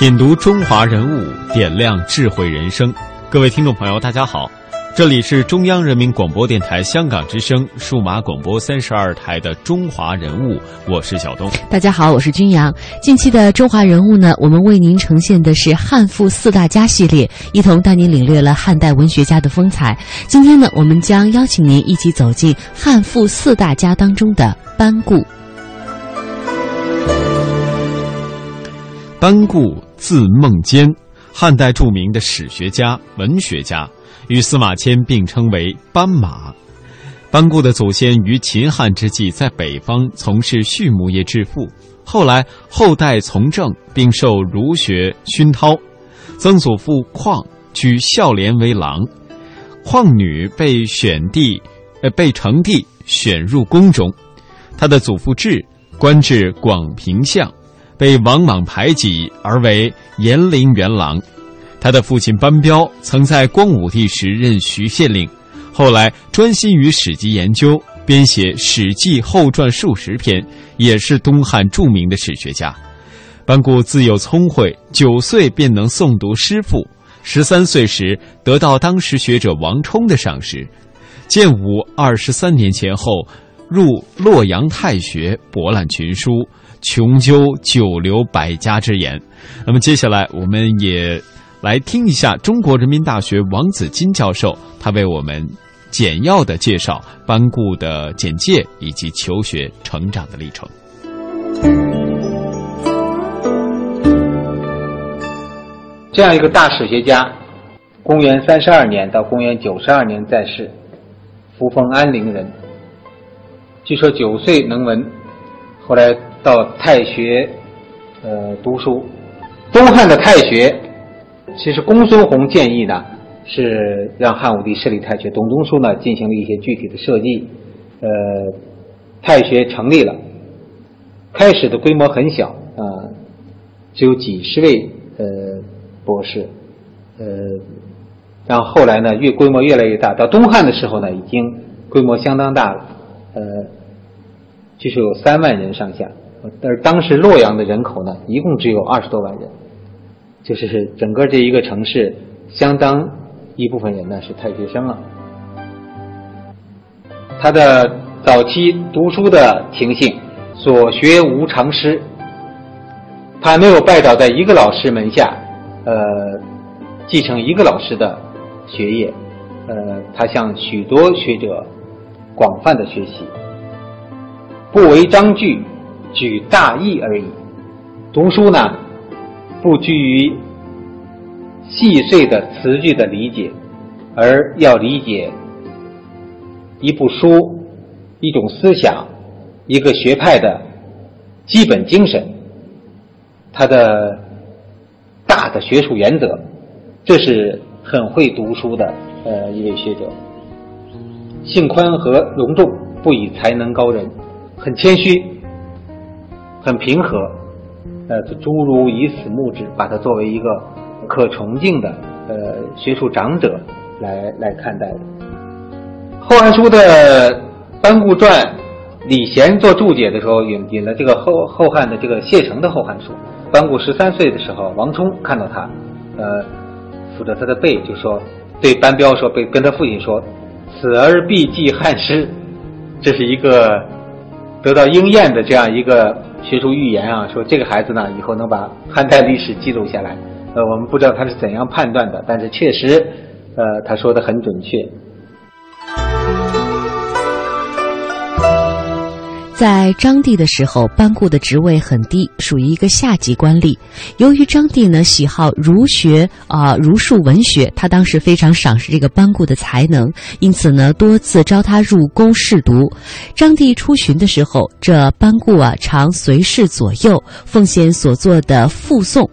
品读中华人物，点亮智慧人生。各位听众朋友，大家好，这里是中央人民广播电台香港之声数码广播三十二台的《中华人物》，我是小东。大家好，我是君阳。近期的《中华人物》呢，我们为您呈现的是汉赋四大家系列，一同带您领略了汉代文学家的风采。今天呢，我们将邀请您一起走进汉赋四大家当中的班固。班固。字孟坚，汉代著名的史学家、文学家，与司马迁并称为班马。班固的祖先于秦汉之际在北方从事畜牧业致富，后来后代从政，并受儒学熏陶。曾祖父况居孝廉为郎，况女被选帝，呃被成帝选入宫中。他的祖父志官至广平相。被王莽排挤而为延陵元郎，他的父亲班彪曾在光武帝时任徐县令，后来专心于史籍研究，编写《史记》后传数十篇，也是东汉著名的史学家。班固自幼聪慧，九岁便能诵读诗赋，十三岁时得到当时学者王充的赏识。建武二十三年前后，入洛阳太学，博览群书。穷究九流百家之言，那么接下来我们也来听一下中国人民大学王子金教授，他为我们简要的介绍班固的简介以及求学成长的历程。这样一个大史学家，公元三十二年到公元九十二年在世，扶风安陵人。据说九岁能文，后来。到太学，呃，读书。东汉的太学，其实公孙弘建议呢，是让汉武帝设立太学。董仲舒呢，进行了一些具体的设计，呃，太学成立了。开始的规模很小，啊，只有几十位呃博士，呃，然后后来呢，越规模越来越大。到东汉的时候呢，已经规模相当大了，呃，据说有三万人上下。但是当时洛阳的人口呢，一共只有二十多万人，就是整个这一个城市，相当一部分人呢是太学生了。他的早期读书的情形，所学无常师，他没有拜倒在一个老师门下，呃，继承一个老师的学业，呃，他向许多学者广泛的学习，不为章句。举大义而已。读书呢，不拘于细碎的词句的理解，而要理解一部书、一种思想、一个学派的基本精神，它的大的学术原则。这是很会读书的呃一位学者，性宽和容重，不以才能高人，很谦虚。很平和，呃，诸如以此目之，把他作为一个可崇敬的呃学术长者来来看待的。《后汉书》的班固传，李贤做注解的时候引引了这个后后汉的这个谢承的《后汉书》。班固十三岁的时候，王充看到他，呃，扶着他的背，就说对班彪说，被跟他父亲说：“此儿必记汉诗。”这是一个得到应验的这样一个。学术预言啊，说这个孩子呢，以后能把汉代历史记录下来。呃，我们不知道他是怎样判断的，但是确实，呃，他说的很准确。在章帝的时候，班固的职位很低，属于一个下级官吏。由于章帝呢喜好儒学啊、儒术文学，他当时非常赏识这个班固的才能，因此呢多次招他入宫试读。章帝出巡的时候，这班固啊常随侍左右，奉献所做的附送；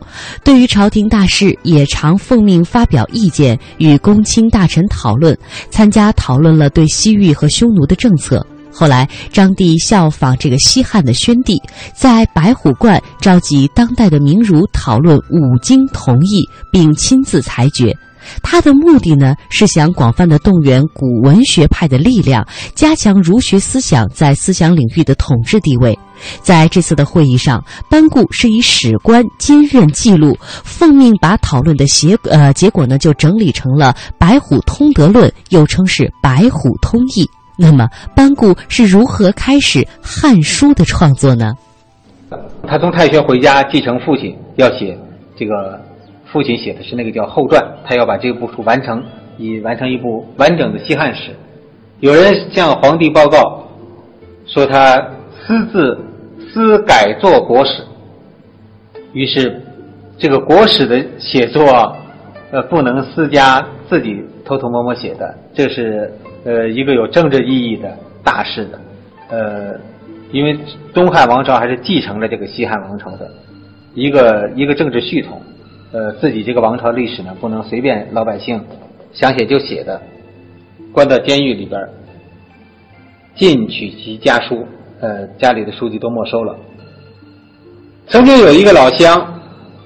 对于朝廷大事，也常奉命发表意见，与公卿大臣讨论，参加讨论了对西域和匈奴的政策。后来，张帝效仿这个西汉的宣帝，在白虎观召集当代的名儒讨论五经同义，并亲自裁决。他的目的呢，是想广泛的动员古文学派的力量，加强儒学思想在思想领域的统治地位。在这次的会议上，班固是以史官兼任记录，奉命把讨论的结呃结果呢，就整理成了《白虎通德论》，又称是《白虎通义》。那么，班固是如何开始《汉书》的创作呢？他从太学回家，继承父亲，要写这个父亲写的是那个叫后传，他要把这部书完成，以完成一部完整的西汉史。有人向皇帝报告说他私自私改作国史，于是这个国史的写作，呃，不能私家自己偷偷摸摸写的，这是呃一个有政治意义的大事的，呃，因为东汉王朝还是继承了这个西汉王朝的一个一个政治系统，呃，自己这个王朝历史呢，不能随便老百姓想写就写的，关到监狱里边，禁取其家书，呃，家里的书籍都没收了。曾经有一个老乡，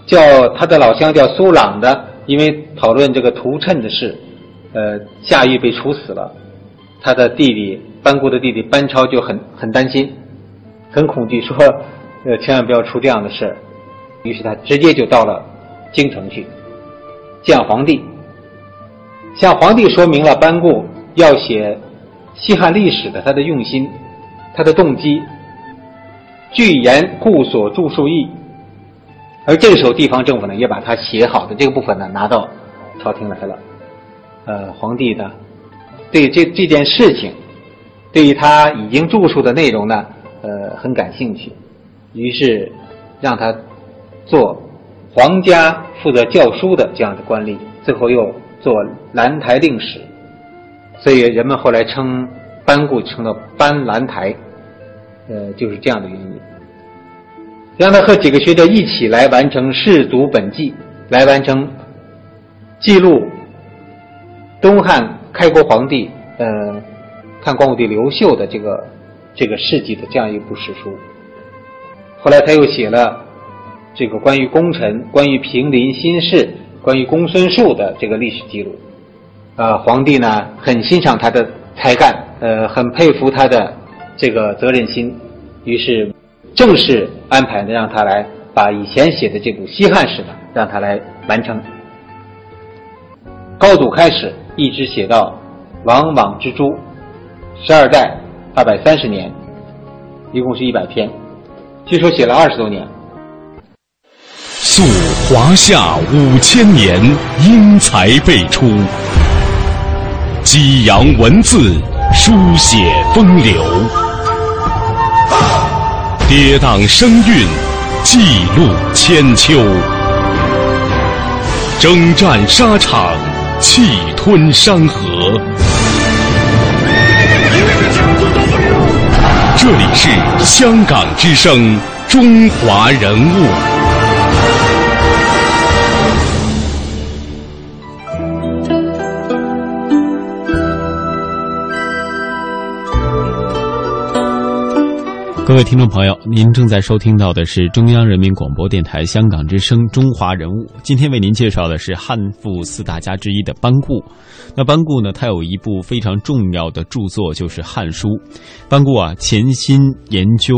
叫他的老乡叫苏朗的，因为讨论这个屠谶的事，呃，下狱被处死了。他的弟弟班固的弟弟班超就很很担心，很恐惧，说，呃，千万不要出这样的事儿。于是他直接就到了京城去见皇帝，向皇帝说明了班固要写西汉历史的他的用心，他的动机。据言故所著述义，而这个时候地方政府呢，也把他写好的这个部分呢拿到朝廷来了。呃，皇帝呢，对这这件事情，对于他已经著述的内容呢，呃，很感兴趣，于是让他做皇家负责教书的这样的官吏，最后又做兰台令史，所以人们后来称班固称了班兰台。呃，就是这样的原因，让他和几个学者一起来完成《世祖本纪》，来完成记录东汉开国皇帝呃看光武帝刘秀的这个这个事迹的这样一部史书。后来他又写了这个关于功臣、关于平林新事、关于公孙述的这个历史记录。啊，皇帝呢很欣赏他的才干，呃，很佩服他的。这个责任心，于是正式安排呢，让他来把以前写的这部西汉史呢，让他来完成。高祖开始一直写到王莽之诛，十二代二百三十年，一共是一百篇，据说写了二十多年。溯华夏五千年，英才辈出，激扬文字，书写风流。跌宕声韵，记录千秋；征战沙场，气吞山河。这里是香港之声，中华人物。各位听众朋友，您正在收听到的是中央人民广播电台香港之声《中华人物》。今天为您介绍的是汉赋四大家之一的班固。那班固呢，他有一部非常重要的著作，就是《汉书》。班固啊，潜心研究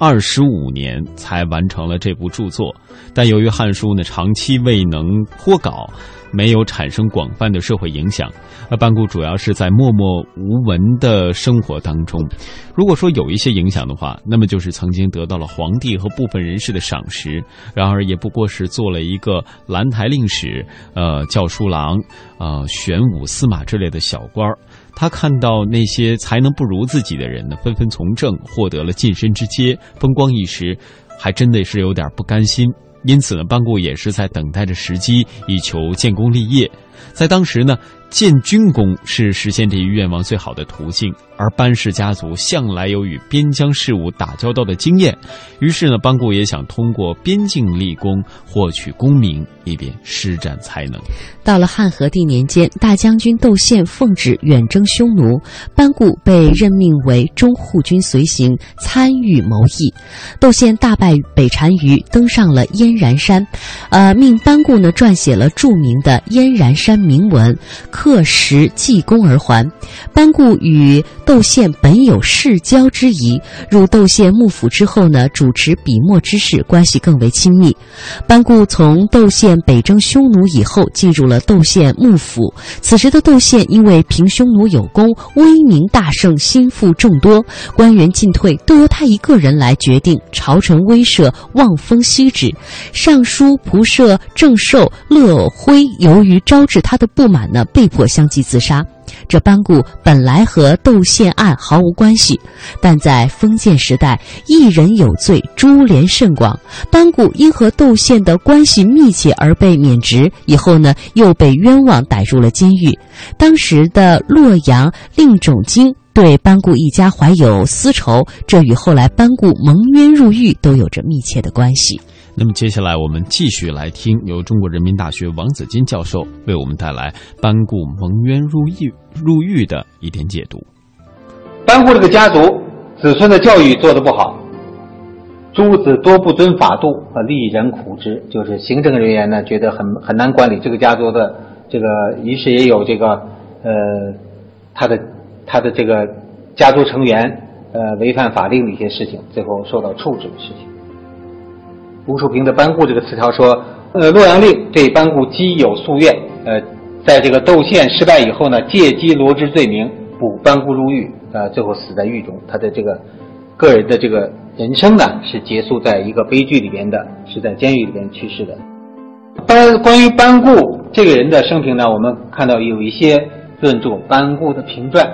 二十五年才完成了这部著作，但由于《汉书》呢长期未能脱稿。没有产生广泛的社会影响，而班固主要是在默默无闻的生活当中。如果说有一些影响的话，那么就是曾经得到了皇帝和部分人士的赏识，然而也不过是做了一个兰台令史、呃教书郎、呃玄武司马之类的小官儿。他看到那些才能不如自己的人呢，纷纷从政，获得了晋升之阶，风光一时，还真的是有点不甘心。因此呢，班固也是在等待着时机，以求建功立业。在当时呢。建军功是实现这一愿望最好的途径，而班氏家族向来有与边疆事务打交道的经验，于是呢，班固也想通过边境立功获取功名，以便施展才能。到了汉和帝年间，大将军窦宪奉旨远征匈奴，班固被任命为中护军随行，参与谋议。窦宪大败北单于，登上了燕然山，呃，命班固呢撰写了著名的燕然山铭文。刻石记功而还。班固与窦宪本有世交之谊，入窦宪幕府之后呢，主持笔墨之事，关系更为亲密。班固从窦宪北征匈奴以后，进入了窦宪幕府。此时的窦宪因为平匈奴有功，威名大盛，心腹众多，官员进退都由他一个人来决定。朝臣威慑，望风息止。尚书仆射郑寿、乐辉由于招致他的不满呢，被。迫相继自杀。这班固本来和窦宪案毫无关系，但在封建时代，一人有罪，株连甚广。班固因和窦宪的关系密切而被免职，以后呢又被冤枉逮入了监狱。当时的洛阳令种经对班固一家怀有私仇，这与后来班固蒙冤入狱都有着密切的关系。那么接下来我们继续来听由中国人民大学王子金教授为我们带来班固蒙冤入狱入狱的一点解读。班固这个家族子孙的教育做得不好，诸子多不遵法度，和利人苦之，就是行政人员呢觉得很很难管理。这个家族的这个于是也有这个呃他的他的这个家族成员呃违反法令的一些事情，最后受到处置的事情。吴树平的班固这个词条说，呃，洛阳令对班固积有夙愿，呃，在这个窦宪失败以后呢，借机罗织罪名，捕班固入狱，呃，最后死在狱中。他的这个个人的这个人生呢，是结束在一个悲剧里边的，是在监狱里边去世的。班关于班固这个人的生平呢，我们看到有一些论著班固的评传。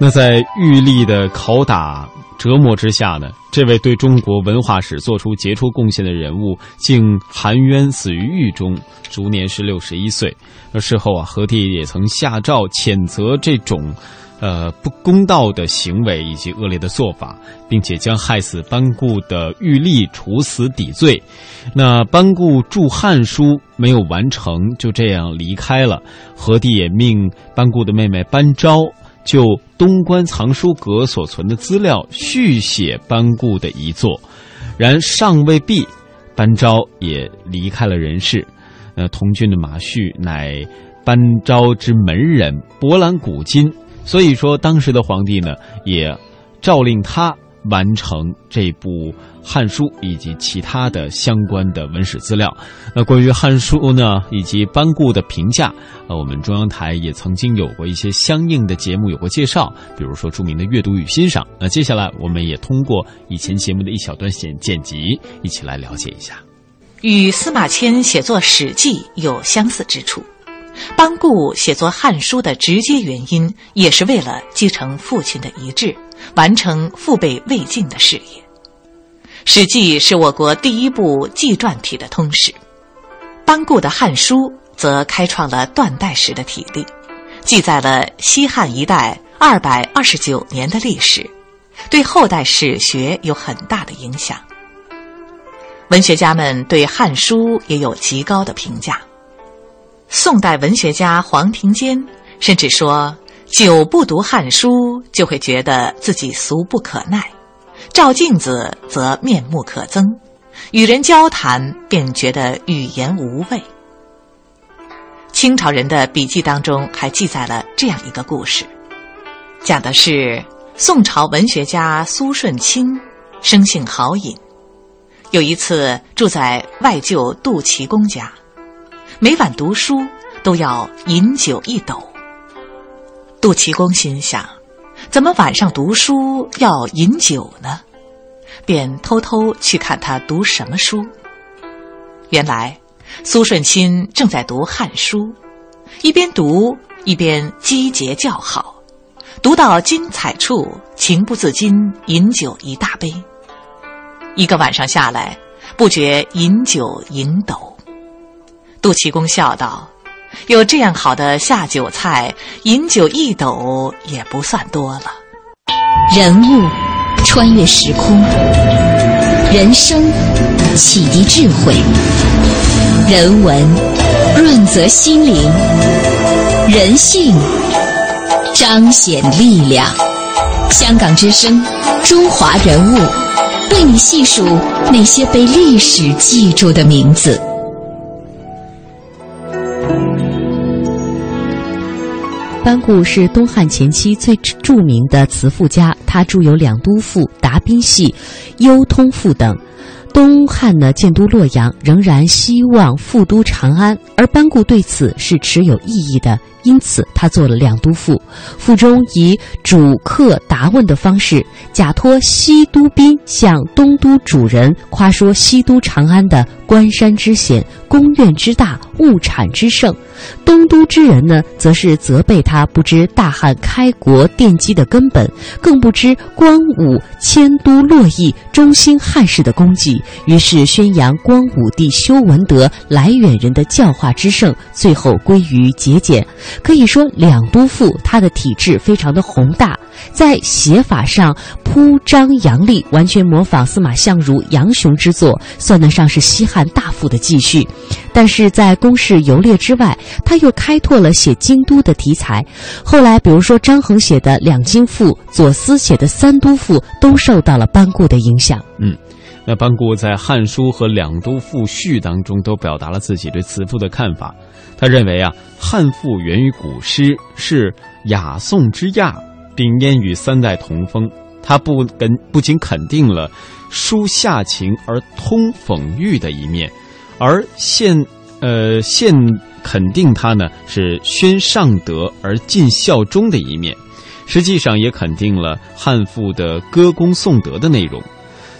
那在狱吏的拷打折磨之下呢，这位对中国文化史做出杰出贡献的人物，竟含冤死于狱中，卒年是六十一岁。而事后啊，何帝也曾下诏谴责这种，呃不公道的行为以及恶劣的做法，并且将害死班固的狱吏处死抵罪。那班固著《汉书》没有完成，就这样离开了。何帝也命班固的妹妹班昭。就东关藏书阁所存的资料续写班固的遗作，然尚未毕，班昭也离开了人世。呃，同郡的马旭乃班昭之门人，博览古今，所以说当时的皇帝呢，也诏令他。完成这部《汉书》以及其他的相关的文史资料。那关于《汉书》呢，以及班固的评价，呃，我们中央台也曾经有过一些相应的节目有过介绍，比如说著名的阅读与欣赏。那接下来，我们也通过以前节目的一小段剪剪辑，一起来了解一下。与司马迁写作《史记》有相似之处，班固写作《汉书》的直接原因，也是为了继承父亲的遗志。完成父辈未尽的事业，《史记》是我国第一部纪传体的通史。班固的《汉书》则开创了断代史的体例，记载了西汉一代二百二十九年的历史，对后代史学有很大的影响。文学家们对《汉书》也有极高的评价。宋代文学家黄庭坚甚至说。久不读《汉书》，就会觉得自己俗不可耐；照镜子则面目可憎，与人交谈便觉得语言无味。清朝人的笔记当中还记载了这样一个故事，讲的是宋朝文学家苏舜钦，生性豪饮，有一次住在外舅杜琪公家，每晚读书都要饮酒一斗。杜齐公心想：怎么晚上读书要饮酒呢？便偷偷去看他读什么书。原来，苏舜钦正在读《汉书》，一边读一边击节叫好，读到精彩处，情不自禁饮酒一大杯。一个晚上下来，不觉饮酒饮斗。杜琪公笑道：“有这样好的下酒菜，饮酒一斗也不算多了。”人物穿越时空，人生启迪智慧，人文润泽心灵，人性彰显力量。香港之声，中华人物，为你细数那些被历史记住的名字。班固是东汉前期最著名的词赋家，他著有《两都赋》《达宾戏》《幽通赋》等。东汉呢建都洛阳，仍然希望复都长安，而班固对此是持有异议的，因此他做了《两都赋》。赋中以主客答问的方式，假托西都宾向东都主人夸说西都长安的关山之险、宫苑之大、物产之盛；东都之人呢，则是责备他不知大汉开国奠基的根本，更不知光武迁都洛邑、中兴汉室的功绩。于是宣扬光武帝修文德、来远人的教化之盛，最后归于节俭。可以说，《两都赋》它的体制非常的宏大，在写法上铺张扬丽，完全模仿司马相如、杨雄之作，算得上是西汉大赋的继续。但是在公式游猎之外，他又开拓了写京都的题材。后来，比如说张衡写的《两京赋》，左思写的《三都赋》，都受到了班固的影响。嗯。那班固在《汉书》和《两都赋序》当中都表达了自己对词赋的看法。他认为啊，汉赋源于古诗，是雅颂之亚，并焉与三代同风。他不跟不仅肯定了书下情而通讽喻的一面，而现呃现肯定他呢是宣上德而尽孝忠的一面，实际上也肯定了汉赋的歌功颂德的内容。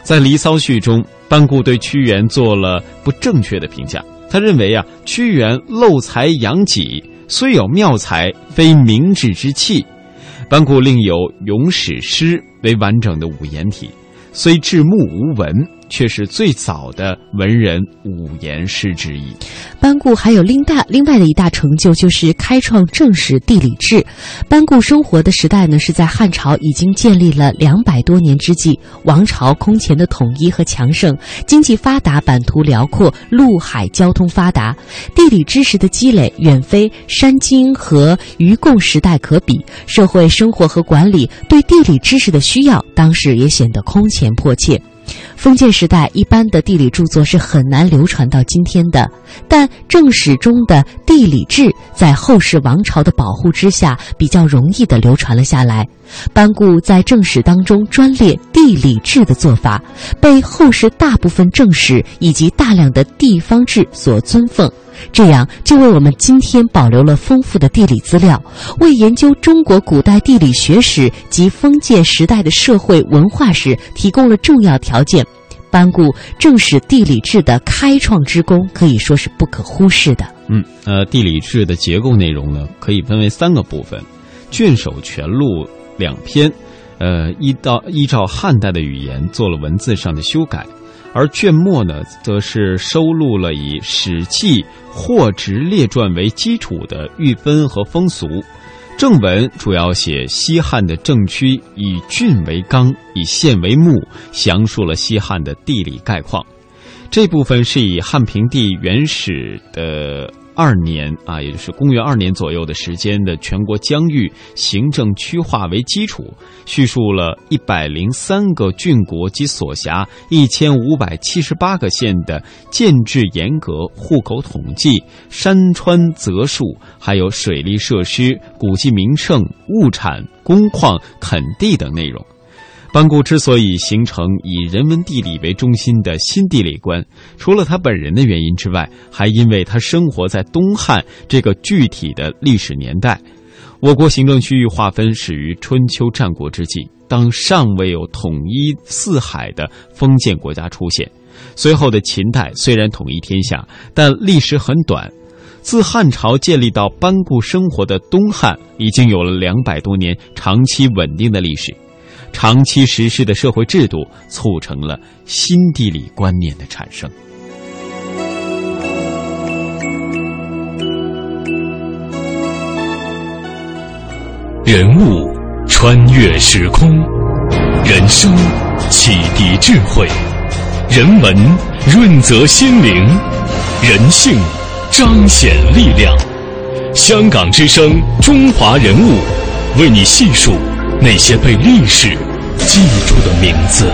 在《离骚序》中，班固对屈原做了不正确的评价。他认为啊，屈原陋才养己，虽有妙才，非明智之器。班固另有《咏史诗》为完整的五言体，虽至目无文。却是最早的文人五言诗之一。班固还有另大另外的一大成就，就是开创正史地理志。班固生活的时代呢，是在汉朝已经建立了两百多年之际，王朝空前的统一和强盛，经济发达，版图辽阔，陆海交通发达，地理知识的积累远非山经和愚贡时代可比。社会生活和管理对地理知识的需要，当时也显得空前迫切。封建时代，一般的地理著作是很难流传到今天的，但正史中的地理志在后世王朝的保护之下，比较容易的流传了下来。班固在正史当中专列地理志的做法，被后世大部分正史以及大量的地方志所尊奉。这样就为我们今天保留了丰富的地理资料，为研究中国古代地理学史及封建时代的社会文化史提供了重要条件。班固正史地理志的开创之功可以说是不可忽视的。嗯，呃，地理志的结构内容呢，可以分为三个部分：卷首全录两篇，呃，依到依照汉代的语言做了文字上的修改。而卷末呢，则是收录了以《史记》《货殖列传》为基础的域分和风俗；正文主要写西汉的政区，以郡为纲，以县为目，详述了西汉的地理概况。这部分是以汉平帝原始的。二年啊，也就是公元二年左右的时间的全国疆域行政区划为基础，叙述了一百零三个郡国及所辖一千五百七十八个县的建制严格、户口统计、山川泽树，还有水利设施、古迹名胜、物产、工矿、垦地等内容。班固之所以形成以人文地理为中心的新地理观，除了他本人的原因之外，还因为他生活在东汉这个具体的历史年代。我国行政区域划分始于春秋战国之际，当尚未有统一四海的封建国家出现。随后的秦代虽然统一天下，但历时很短。自汉朝建立到班固生活的东汉，已经有了两百多年长期稳定的历史。长期实施的社会制度，促成了新地理观念的产生。人物穿越时空，人生启迪智慧，人文润泽心灵，人性彰显力量。香港之声，中华人物，为你细数那些被历史记住的名字。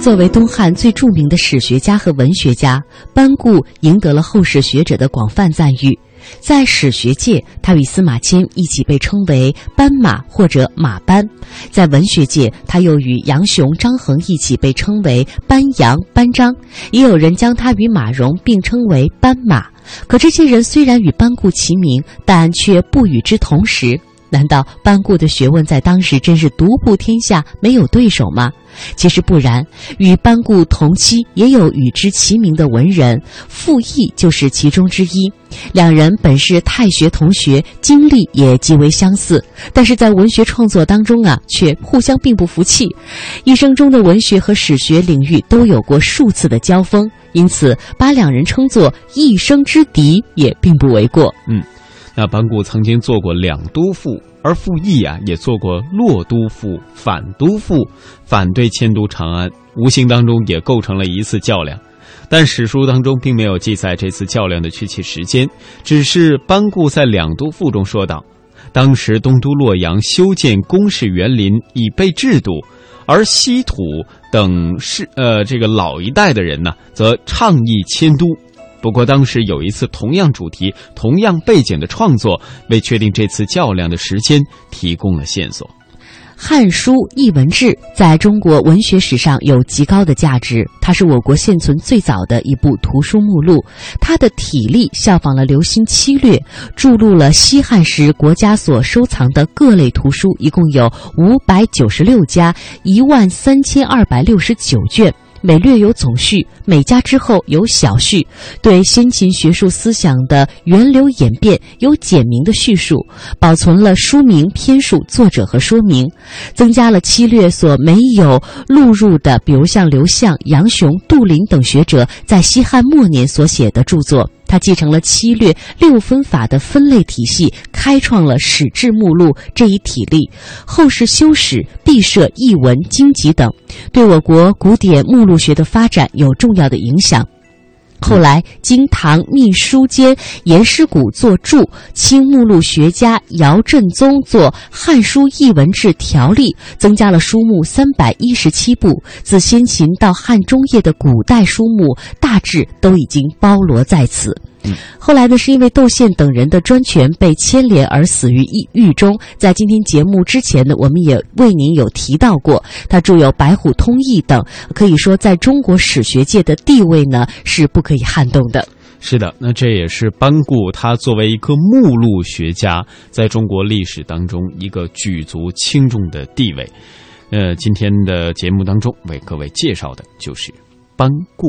作为东汉最著名的史学家和文学家，班固赢得了后世学者的广泛赞誉。在史学界，他与司马迁一起被称为“班马”或者“马班”；在文学界，他又与杨雄、张衡一起被称为“班杨”“班张”。也有人将他与马融并称为“班马”。可这些人虽然与班固齐名，但却不与之同时。难道班固的学问在当时真是独步天下，没有对手吗？其实不然，与班固同期也有与之齐名的文人，傅毅就是其中之一。两人本是太学同学，经历也极为相似，但是在文学创作当中啊，却互相并不服气。一生中的文学和史学领域都有过数次的交锋，因此把两人称作一生之敌也并不为过。嗯。那班固曾经做过两都赋，而傅毅啊也做过洛都赋、反都赋，反对迁都长安，无形当中也构成了一次较量。但史书当中并没有记载这次较量的具体时间，只是班固在两都赋中说道：当时东都洛阳修建宫室园林以备制度，而西土等是呃这个老一代的人呢，则倡议迁都。不过，当时有一次同样主题、同样背景的创作，为确定这次较量的时间提供了线索。《汉书·艺文志》在中国文学史上有极高的价值，它是我国现存最早的一部图书目录。它的体例效仿了《刘歆七略》，注录了西汉时国家所收藏的各类图书，一共有五百九十六家，一万三千二百六十九卷。每略有总序，每家之后有小序，对先秦学术思想的源流演变有简明的叙述，保存了书名、篇数、作者和说明，增加了七略所没有录入的，比如像刘向、杨雄、杜林等学者在西汉末年所写的著作。他继承了七略六分法的分类体系，开创了史志目录这一体例。后世修史毕设译文经籍等，对我国古典目录学的发展有重要的影响。后来，经唐秘书监颜师古作注，清目录学家姚振宗作《汉书译文志条例》，增加了书目三百一十七部。自先秦到汉中叶的古代书目，大致都已经包罗在此。后来呢，是因为窦宪等人的专权被牵连而死于狱狱中。在今天节目之前呢，我们也为您有提到过，他著有《白虎通义》等，可以说在中国史学界的地位呢是不可以撼动的。是的，那这也是班固他作为一个目录学家，在中国历史当中一个举足轻重的地位。呃，今天的节目当中为各位介绍的就是班固。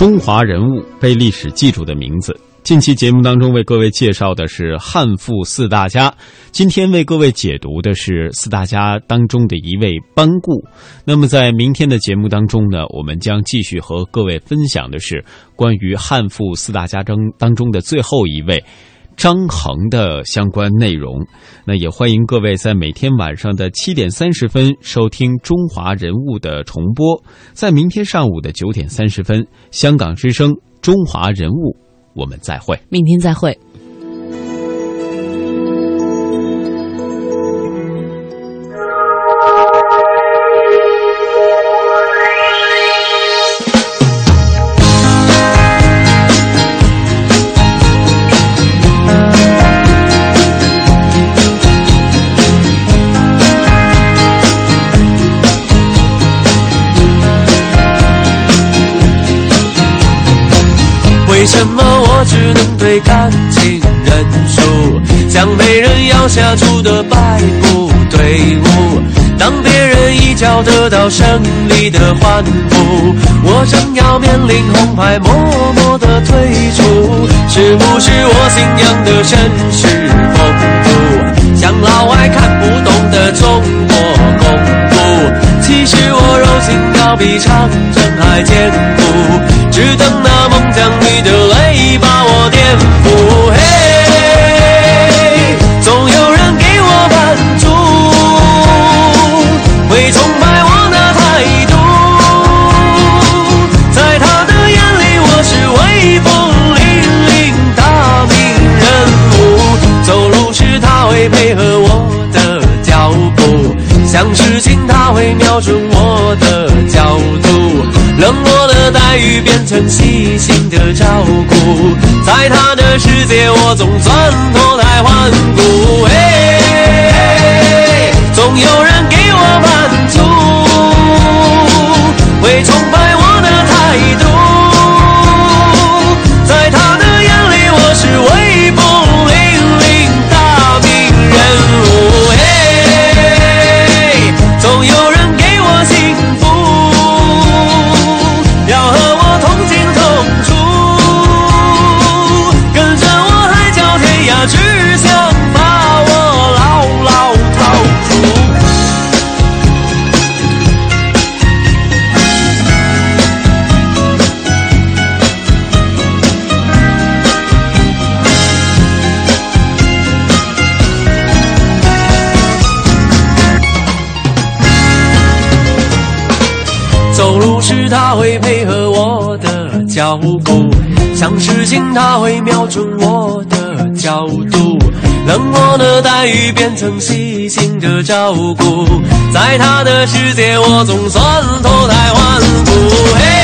中华人物被历史记住的名字。近期节目当中为各位介绍的是汉赋四大家，今天为各位解读的是四大家当中的一位班固。那么在明天的节目当中呢，我们将继续和各位分享的是关于汉赋四大家中当中的最后一位张衡的相关内容。那也欢迎各位在每天晚上的七点三十分收听《中华人物》的重播，在明天上午的九点三十分，香港之声《中华人物》，我们再会。明天再会。什么我只能对感情认输，像被人咬下猪的摆布队伍？当别人一脚得到胜利的欢呼，我正要面临红牌，默默的退出。是不是我信仰的绅士风度，像老外看不懂的中国功夫？其实我柔情要比长城还坚固。只等那梦将你的 bawah 界，他会配合我的脚步，想事情他会瞄准我的角度，冷漠的待遇变成细心的照顾，在他的世界我总算脱胎换骨。嘿，